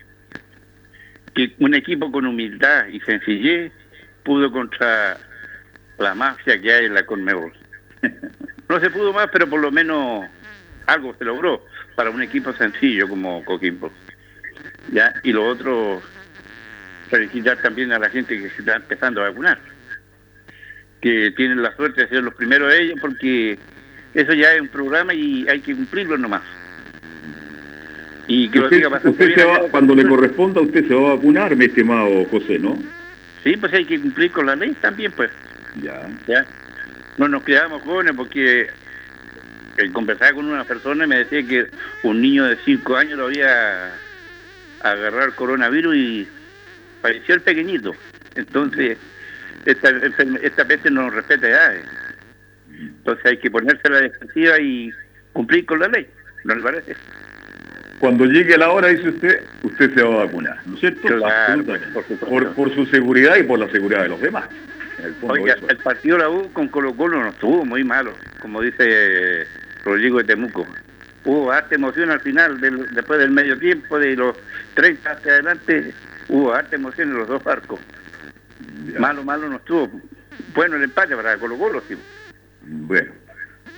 Que un equipo con humildad y sencillez pudo contra la mafia que hay en la Conmebol. no se pudo más, pero por lo menos algo se logró para un equipo sencillo como Coquimbo. ¿Ya? Y lo otro, felicitar también a la gente que se está empezando a vacunar. Que tienen la suerte de ser los primeros de ellos porque eso ya es un programa y hay que cumplirlo nomás. Y que usted, se va, cuando le corresponda, usted se va a vacunar, mi estimado José, ¿no? Sí, pues hay que cumplir con la ley también, pues. Ya. Ya. No nos quedamos jóvenes porque conversaba con una persona y me decía que un niño de 5 años lo había agarrado el coronavirus y pareció el pequeñito. Entonces, esta, esta peste no respeta edades. Entonces hay que ponerse a la defensiva y cumplir con la ley, ¿no le parece? Cuando llegue la hora, dice usted, usted se va a vacunar, ¿no es cierto? por, por, su seguridad y por la seguridad de los demás. Oiga, el partido de la U con Colo Colo no estuvo muy malo, como dice Rodrigo de Temuco. Hubo harta emoción al final, después del medio tiempo, de los 30 hacia adelante, hubo harta emoción en los dos barcos. Malo, malo no estuvo. Bueno el empate para Colo Colo, sí. Bueno,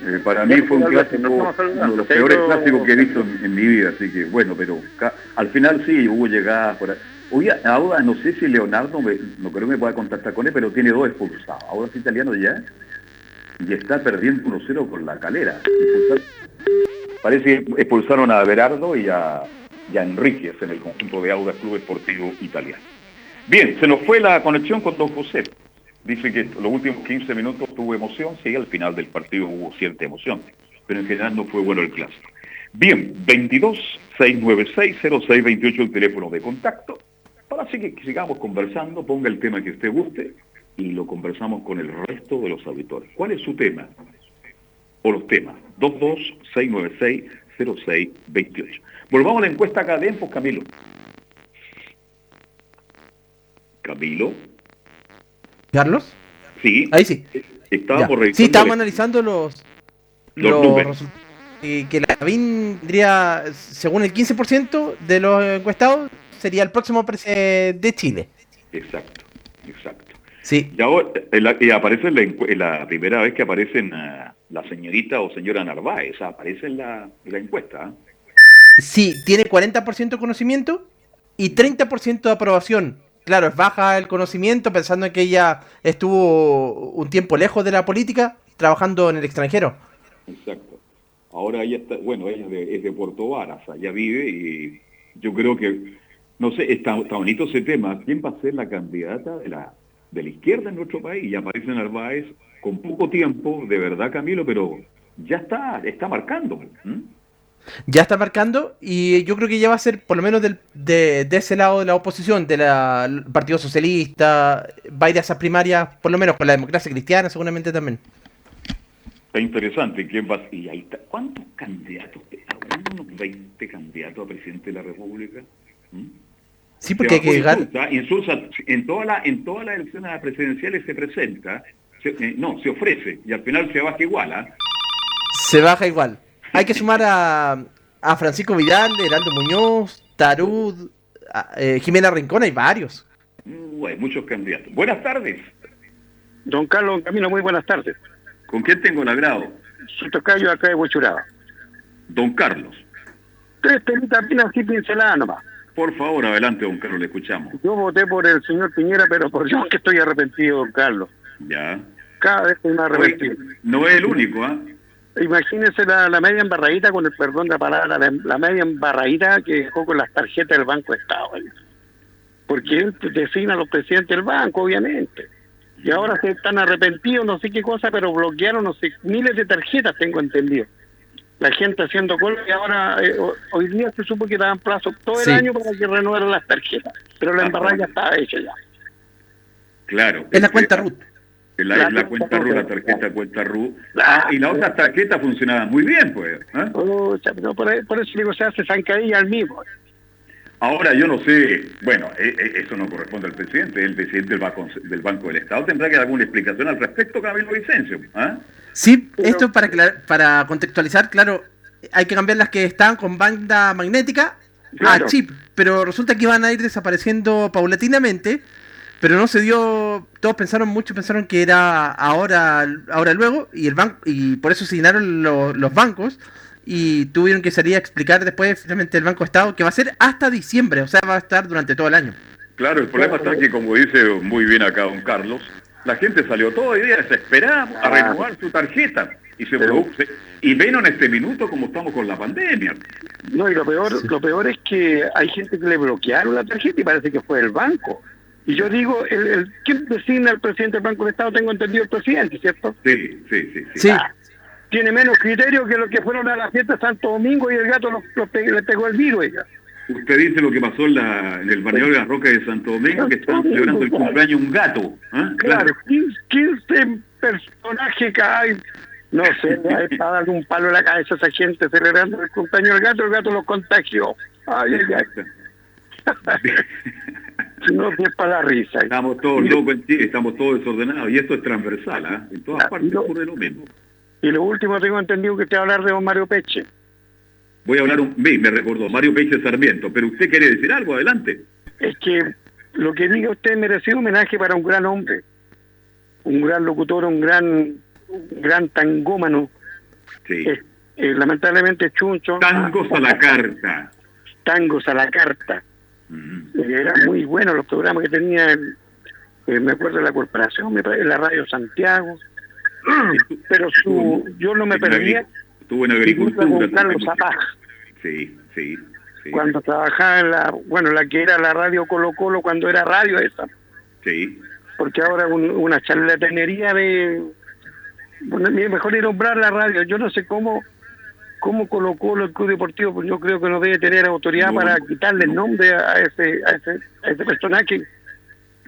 eh, para mí fue un clásico, uno de los peores clásicos que he visto en, mi vida, así que bueno, pero al final sí hubo llegadas por Oye, ahora no sé si Leonardo, no creo que me pueda contactar con él, pero tiene dos expulsados. Ahora es italiano ya. Y está perdiendo 1-0 con la calera. Parece que expulsaron a Berardo y a, y a Enríquez en el conjunto de Auda Club Esportivo Italiano. Bien, se nos fue la conexión con Don José. Dice que los últimos 15 minutos tuvo emoción, sí, al final del partido hubo cierta emoción, pero en general no fue bueno el clásico. Bien, 22 696 0628 el teléfono de contacto. Para que sigamos conversando, ponga el tema que usted guste y lo conversamos con el resto de los auditores. ¿Cuál es su tema? O los temas. 22 696 0628. Volvamos a la encuesta acá de Camilo. Camilo. ¿Carlos? Sí. Ahí sí. Estábamos Sí, estábamos analizando los, los, números. Y que la vendría, según el 15% de los encuestados, sería el próximo presidente de Chile. Exacto, exacto. Sí. Y, aparece la, primera vez que aparece la señorita o señora Narváez, aparece en la, encuesta. ¿ah? Sí, tiene 40% de conocimiento y 30% de aprobación claro, es baja el conocimiento pensando en que ella estuvo un tiempo lejos de la política, trabajando en el extranjero. Exacto. Ahora ella está, bueno, ella es de, Puerto Varas, allá vive y yo creo que, no sé, está, bonito ese tema. ¿Quién va a ser la candidata de la, de la izquierda en nuestro país? Y aparece Narváez con poco tiempo, de verdad, Camilo, pero ya está, está marcando ya está marcando y yo creo que ya va a ser por lo menos de, ese lado de la oposición, del Partido Socialista, va a ir a esas primarias, por lo menos con la democracia cristiana seguramente también. Está interesante, ¿quién va? Y ahí está. ¿Cuántos candidatos? unos 20 candidatos a presidente de la República. ¿Mm? Sí, porque hay que llegar... en, todas las en todas las elecciones presidenciales se presenta, eh, no, se ofrece, y al final se baja igual, ¿ah? Se baja igual. Hay que sumar a, a Francisco Vidal, Heraldo Muñoz, Tarud, eh, Jimena Rincón, hay varios. hay muchos candidatos. Buenas tardes. Don Carlos Camino, muy buenas tardes. ¿Con quién tengo el agrado? Su tocayo acá de Huechuraba. Don Carlos. Tres pelitas bien así pinceladas nomás. Por favor, adelante, don Carlos, le escuchamos. Yo voté por el señor Piñera, pero por yo que estoy arrepentido, don Carlos. Ya. Cada vez estoy más arrepentido. no es el único, ¿ah? Imagínense la, media embarradita, con el perdón de la palabra, la, media embarradita que dejó con las tarjetas del Banco de Estado. Porque él designa a los presidentes del banco, obviamente. Y ahora se están arrepentidos, no sé qué cosa, pero bloquearon, no sé, miles de tarjetas, tengo entendido. La gente haciendo cola y ahora, eh, hoy día se supo que daban plazo todo el año para que renovaran las tarjetas. Pero la embarrada ya estaba hecha ya. Claro. Es la cuenta RUT. La, la cuenta RU, la tarjeta cuenta RU. Ah, y la otra tarjeta funcionaba muy bien, pues. ¿eh? por, eso digo, se hace zancadilla al mismo. Ahora, yo no sé, bueno, e, e, eso no corresponde al presidente, el presidente del Banco del, Banco del Estado tendrá que dar alguna explicación al respecto, Camilo Vicencio. ¿eh? Sí, esto para, para contextualizar, claro, hay que cambiar las que están con banda magnética a chip, pero resulta que van a ir desapareciendo paulatinamente pero no se dio, todos pensaron, mucho pensaron que era ahora, ahora luego, y el banco, y por eso se llenaron los bancos, y tuvieron que salir a explicar después finalmente el Banco Estado que va a ser hasta diciembre, o sea, va a estar durante todo el año. Claro, el problema está que, como dice muy bien acá don Carlos, la gente salió todo el día desesperada a renovar su tarjeta y se produce, y ven en este minuto como estamos con la pandemia. No, y lo peor, lo peor es que hay gente que le bloquearon la tarjeta y parece que fue el banco. Y yo digo, el, ¿quién designa al presidente del Banco de Estado? Tengo entendido el presidente, ¿cierto? Sí, sí, sí. sí. Ah, tiene menos criterio que los que fueron a la fiesta de Santo Domingo y el gato le pegó el virus. Ella. Usted dice lo que pasó en, la, en el barrio de la Roca de Santo Domingo, que están celebrando el cumpleaños un gato. ¿ah? Claro, 15 personajes hay. No sé, hay para darle un palo a la cabeza a esa gente celebrando el cumpleaños del gato, el gato los contagió. Ay, ay, no es para la risa. Estamos todos locos en Chile, estamos todos desordenados, y esto es transversal, ¿ah? En todas partes ocurre lo mismo. Y lo último tengo entendido que te va a hablar de don Mario Peche. Voy a hablar un... me recordó, Mario Peche Sarmiento, pero usted quiere decir algo, adelante. Es que lo que diga usted merece un homenaje para un gran hombre, un gran locutor, un gran, un gran tangómano. Sí. Eh, lamentablemente Chuncho... Tangos a la carta. Tangos a la carta. Era muy bueno los programas que tenía, eh, me acuerdo de la corporación, me la Radio Santiago, pero su, yo no me perdía. Estuvo en agricultura. Carlos. Sí, sí, Cuando trabajaba en la, bueno, la que era la radio Colo Colo, cuando era radio esa. Sí. Porque ahora una charlatanería de... Bueno, mejor ir nombrar la radio. Yo no sé cómo cómo Colo Colo, el Club Deportivo, pues yo creo que no debe tener autoridad para quitarle el nombre a ese, a ese, a ese personaje.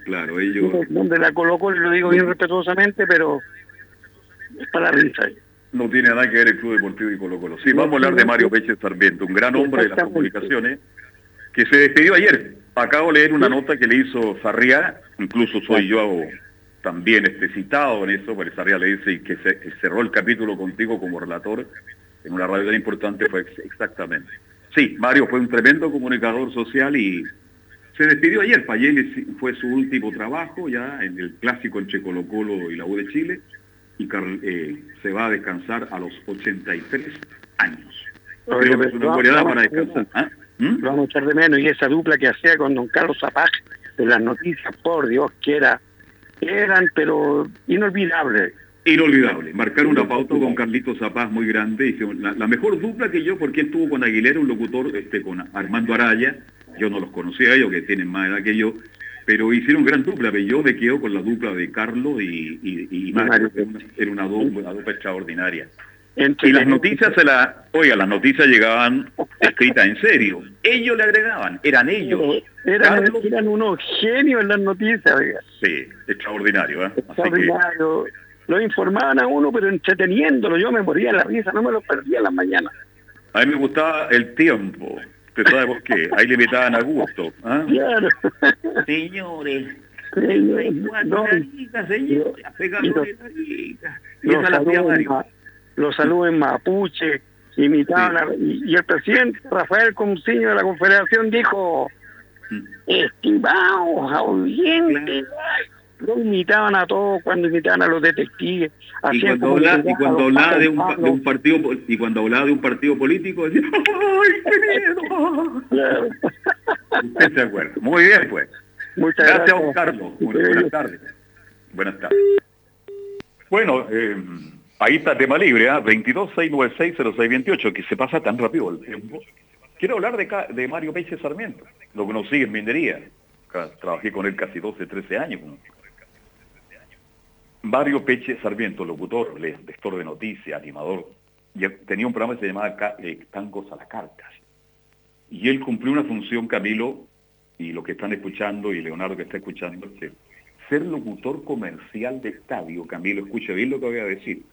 Claro, ellos... El nombre la Colo Colo, lo digo bien respetuosamente, pero es para la risa. No tiene nada que ver el Club Deportivo y Colo Colo. Sí, vamos a hablar de Mario Peche Sarmiento, un gran hombre de las comunicaciones, que se despidió ayer. Acabo de leer una nota que le hizo Sarriá, incluso soy yo también este, citado en eso, porque Sarriá le dice que, se, que cerró el capítulo contigo como relator en una radio tan importante fue exactamente. Sí, Mario fue un tremendo comunicador social y se despidió ayer. Fayeli fue su último trabajo ya en el clásico entre Colo Colo y la U de Chile y eh, se va a descansar a los 83 años. Creo que es una buena para descansar. ¿Ah? ¿Mm? Lo vamos a echar de menos y esa dupla que hacía con don Carlos Zapag de las noticias, por Dios, que era, eran pero inolvidables Inolvidable, marcar una pauta con Carlitos Zapaz muy grande, y la, mejor dupla que yo, porque él estuvo con Aguilera, un locutor este, con Armando Araya, yo no los conocía ellos, que tienen más edad que yo, pero hicieron gran dupla, pero yo me quedo con la dupla de Carlos y, y, Mario, era una dupla, extraordinaria. y las noticias se la, oiga, las noticias llegaban escritas en serio. Ellos le agregaban, eran ellos. Eran, eran unos genios en las noticias, oiga. Sí, extraordinario, ¿eh? Extraordinario lo informaban a uno, pero entreteniéndolo. Yo me moría de la risa, no me lo perdía en las mañanas. A mí me gustaba el tiempo. ¿Usted sabe por qué? Ahí le invitaban a gusto. ¿ah? Claro. Señores. Señores, no, señores, los saludos en Mapuche, imitaban y, el presidente Rafael Consiño de la Confederación dijo, mm. estimados oyentes, lo imitaban a todos cuando imitaban a los detectives. Y cuando, habla, y cuando hablaba de un, de un, partido y cuando hablaba de un partido político decía ¡ay, qué miedo! Usted se acuerda. Muy bien, pues. Muchas gracias, gracias. Carlos. buenas tardes. Buenas tardes. Bueno, eh, ahí está tema libre, ¿eh? 22-696-0628, que se pasa tan rápido el tiempo. Quiero hablar de, de Mario Peixe Sarmiento, lo conocí en Minería. Trabajé con él casi 12, 13 años. Mario Peche Sarmiento, locutor, lector de noticias, animador, tenía un programa que se llamaba eh, Tangos a las Cartas. Y él cumplió una función, Camilo, y lo que están escuchando, y Leonardo que está escuchando, es ser locutor comercial de estadio, Camilo, escuche bien lo que voy a decir,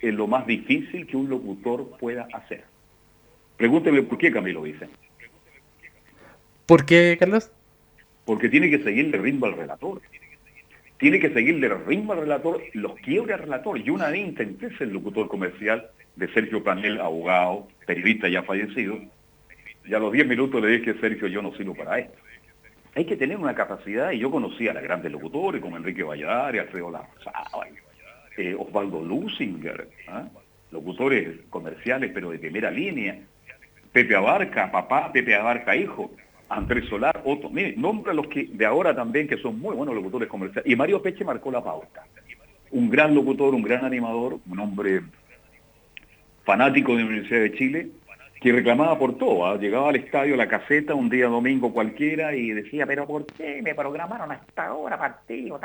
es lo más difícil que un locutor pueda hacer. Pregúnteme por qué, Camilo, dice. ¿Por qué, Carlos? Porque tiene que seguirle ritmo al relator tiene que seguirle el ritmo al relator, los quiebra al relator. Yo una vez intenté ser locutor comercial de Sergio Panel, abogado, periodista ya fallecido, y a los 10 minutos le dije, Sergio, yo no sirvo para esto. Hay que tener una capacidad, y yo conocía a los grandes locutores, como Enrique Valladares, Alfredo Lanzaba, eh, Osvaldo Lusinger, ¿ah? locutores comerciales, pero de primera línea, Pepe Abarca, papá, Pepe Abarca, hijo, Andrés Solar, otro. Mire, nombra los que de ahora también que son muy buenos locutores comerciales. Y Mario Peche marcó la pauta. Un gran locutor, un gran animador, un hombre fanático de la Universidad de Chile, que reclamaba por todo. ¿ah? Llegaba al estadio, la caseta, un día domingo cualquiera y decía, pero ¿por qué me programaron hasta ahora partido?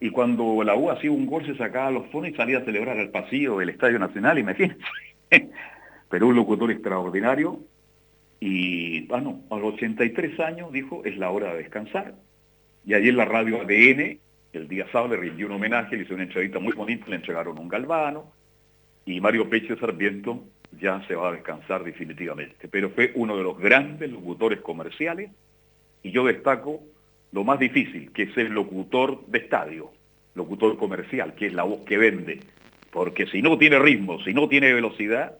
y cuando la U hacía un gol se sacaba los fones y salía a celebrar al pasillo del Estadio Nacional, imagínense. Pero un locutor extraordinario y, bueno, a los 83 años dijo, es la hora de descansar. Y allí en la radio ADN, el día sábado le rindió un homenaje, le hizo una entrevista muy bonita, le entregaron un galvano y Mario Peche Sarmiento ya se va a descansar definitivamente. Pero fue uno de los grandes locutores comerciales y yo destaco lo más difícil, que es el locutor de estadio, locutor comercial, que es la voz que vende. Porque si no tiene ritmo, si no tiene velocidad,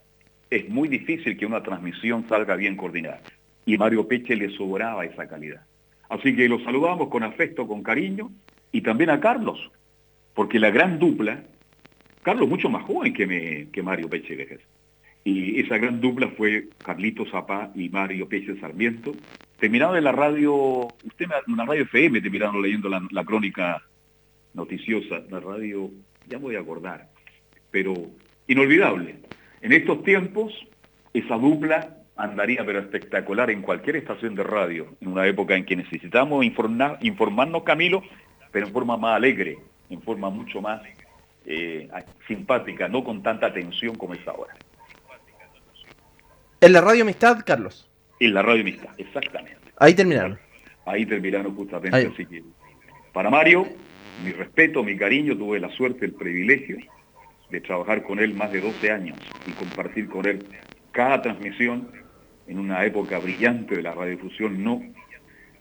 es muy difícil que una transmisión salga bien coordinada. Y Mario Peche le sobraba esa calidad. Así que lo saludamos con afecto, con cariño, y también a Carlos, porque la gran dupla, Carlos mucho más joven que, me, que Mario Peche Vejes, y esa gran dupla fue Carlito Zapá y Mario Peche Sarmiento, terminaron en la radio, usted en la radio FM terminaron leyendo la, la crónica noticiosa, la radio, ya voy a acordar, pero inolvidable. En estos tiempos, esa dupla andaría pero espectacular en cualquier estación de radio, en una época en que necesitamos informar, informarnos, Camilo, pero en forma más alegre, en forma mucho más eh, simpática, no con tanta tensión como es ahora. En la radio Amistad, Carlos. En la radio Amistad, exactamente. Ahí terminaron. Ahí terminaron justamente, así que para Mario, mi respeto, mi cariño, tuve la suerte, el privilegio de trabajar con él más de 12 años y compartir con él cada transmisión en una época brillante de la radiodifusión, no.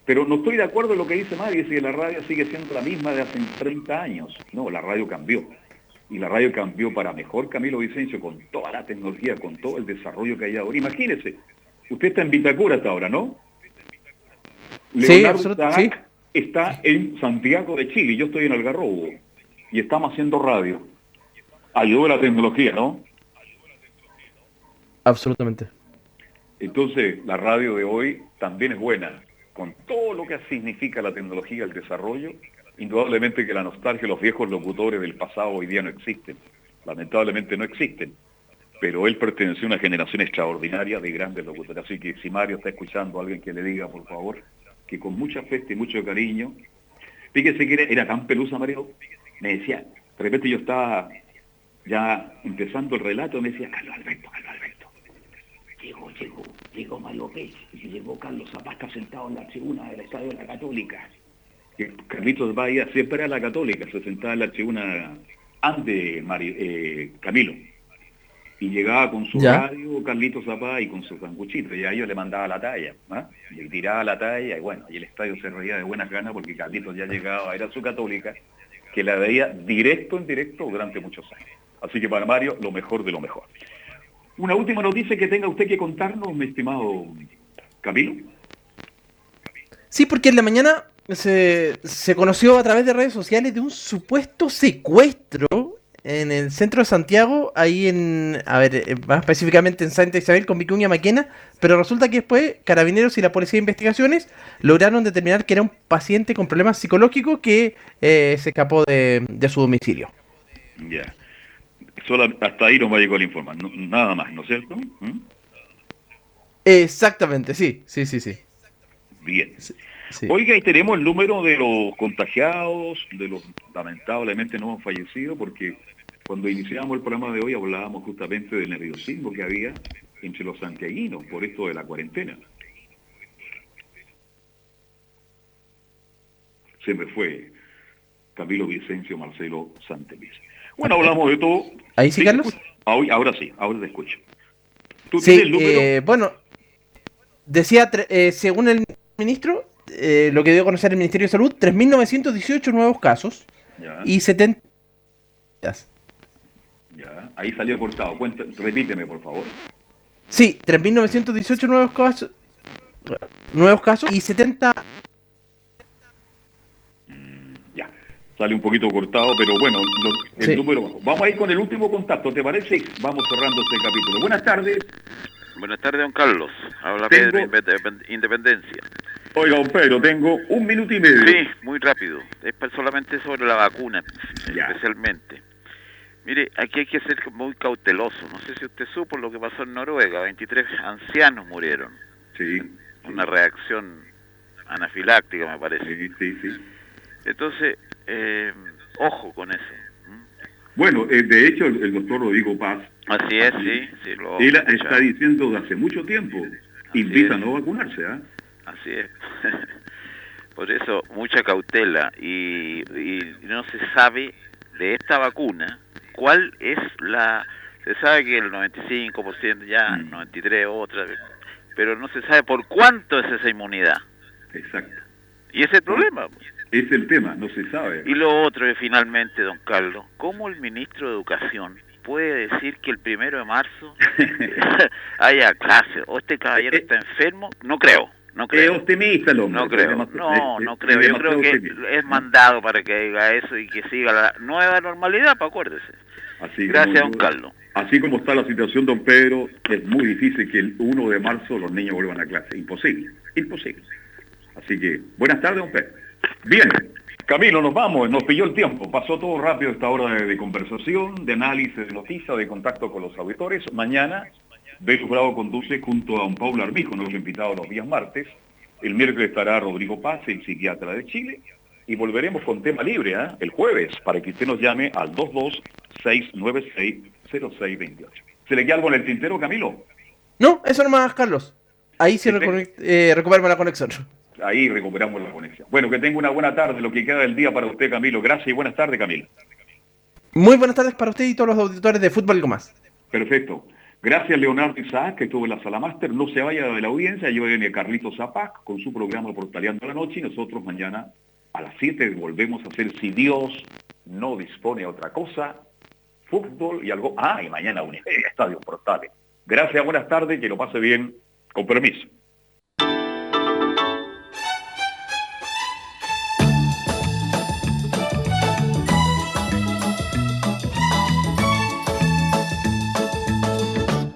Pero no estoy de acuerdo en lo que dice Mario, si la radio sigue siendo la misma de hace 30 años. No, la radio cambió. Y la radio cambió para mejor Camilo Vicencio con toda la tecnología, con todo el desarrollo que hay ahora. Imagínese, usted está en Vitacura hasta ahora, ¿no? Leonardo sí, está en Santiago de Chile, yo estoy en Algarrobo y estamos haciendo radio. Ayudó la tecnología, ¿no? Absolutamente. Entonces, la radio de hoy también es buena, con todo lo que significa la tecnología, el desarrollo. Indudablemente que la nostalgia de los viejos locutores del pasado hoy día no existen. Lamentablemente no existen. Pero él perteneció a una generación extraordinaria de grandes locutores. Así que si Mario está escuchando a alguien que le diga, por favor, que con mucha fe y mucho cariño, fíjese que era, tan pelusa, Mario, me decía, de repente yo estaba ya empezando el relato, me decía, Carlos Alberto, Carlos Alberto, llegó, llegó, llegó Mario Pérez, y llegó Carlos Zapata sentado en la tribuna del Estadio de la Católica. Carlitos Bahía siempre era la Católica, se sentaba en la tribuna antes Mario, eh, Camilo y llegaba con su radio Carlito Zapá y con su sanguchito, y a ellos le mandaba la talla, ¿ah? y tiraba la talla, y bueno, y el estadio se reía de buenas ganas porque Carlitos ya llegaba, era su católica, que la veía directo en directo durante muchos años. Así que para Mario, lo mejor de lo mejor. Una última noticia que tenga usted que contarnos, mi estimado Camilo. Sí, porque en la mañana se, se conoció a través de redes sociales de un supuesto secuestro en el centro de Santiago, ahí en, a ver, eh, más específicamente en Santa Isabel con Vicuña Maquena, pero resulta que después Carabineros y la Policía de Investigaciones lograron determinar que era un paciente con problemas psicológicos que eh, se escapó de, su domicilio. Ya. Solo hasta ahí nos va a llegar el informe, nada más, ¿no es cierto? ¿Mm? Exactamente, sí, sí, sí, sí. Bien. Oiga, y tenemos el número de los contagiados, de los lamentablemente no han fallecido, porque cuando iniciamos el programa de hoy hablábamos justamente del nerviosismo que había entre los santiaguinos por esto de la cuarentena. Se me fue Camilo Vicencio Marcelo Santemis. Bueno, hablamos de todo. ¿Ahí sí, Carlos? Ahora, sí, ahora te escucho. ¿Tú tienes el número? Eh, bueno, decía, eh, según el ministro, eh, lo que dio a conocer el Ministerio de Salud, 3.918 nuevos casos y 70... Ya, ahí salió cortado. Cuenta, repíteme, por favor. Sí, 3.918 nuevos casos, nuevos casos y 70... Mm, ya, sale un poquito cortado, pero bueno, el número... Vamos a ir con el último contacto, ¿te parece? Vamos cerrando este capítulo. Buenas tardes. Buenas tardes, don Carlos. Habla Pedro Independencia. Oiga, don Pedro, tengo un minuto y medio. Sí, muy rápido. Es solamente sobre la vacuna, especialmente. Mire, aquí hay que ser muy cauteloso. No sé si usted supo lo que pasó en Noruega. 23 ancianos murieron. Sí. Una reacción anafiláctica, me parece. Sí, sí, sí. Entonces, eh, Ojo con eso. Bueno, eh, de hecho, el, doctor Rodrigo Paz. Así es, sí. sí él está diciendo de hace mucho tiempo, invita a no vacunarse. ¿ah? Así es. Por eso, mucha cautela. Y, no se sabe de esta vacuna cuál es la. Se sabe que el 95% ya, 93% mm. otra, pero no se sabe por cuánto es esa inmunidad. Exacto. Y ese es el problema. Es el tema, no se sabe. Y lo otro es finalmente, don Carlos, ¿cómo el ministro de Educación puede decir que el primero de marzo haya clase? ¿O este caballero eh, está enfermo? No creo. No creo. Es optimista el hombre. No creo. No, no creo. Yo creo que es mandado para que diga eso y que siga la nueva normalidad, para acuérdese. Así Gracias, don Carlos. Así como está la situación, don Pedro, es muy difícil que el 1 de marzo los niños vuelvan a clase. Imposible. Imposible. Así que, buenas tardes, don Pedro. Bien, Camilo, nos vamos, nos pilló el tiempo, pasó todo rápido esta hora de, conversación, de análisis de noticias, de contacto con los auditores. Mañana, Beto Bravo conduce junto a un Paulo Armijo, nuestro invitado los días martes. El miércoles estará Rodrigo Paz, el psiquiatra de Chile. Y volveremos con tema libre ¿eh? el jueves, para que usted nos llame al 226960628. ¿Se le queda algo en el tintero, Camilo? No, eso no más, Carlos. Ahí sí eh, recuperamos la conexión ahí recuperamos la conexión. Bueno, que tenga una buena tarde, lo que queda del día para usted, Camilo. Gracias y buenas tardes, Camilo. Muy buenas tardes para usted y todos los auditores de Fútbol y más. Perfecto. Gracias, Leonardo Isaac, que estuvo en la sala máster. No se vaya de la audiencia. Yo viene Carlitos Zapac con su programa Portaleando la Noche y nosotros mañana a las 7 volvemos a hacer, si Dios no dispone a otra cosa, fútbol y algo. Ah, y mañana un estadio portales. Gracias, buenas tardes, que lo pase bien. Con permiso.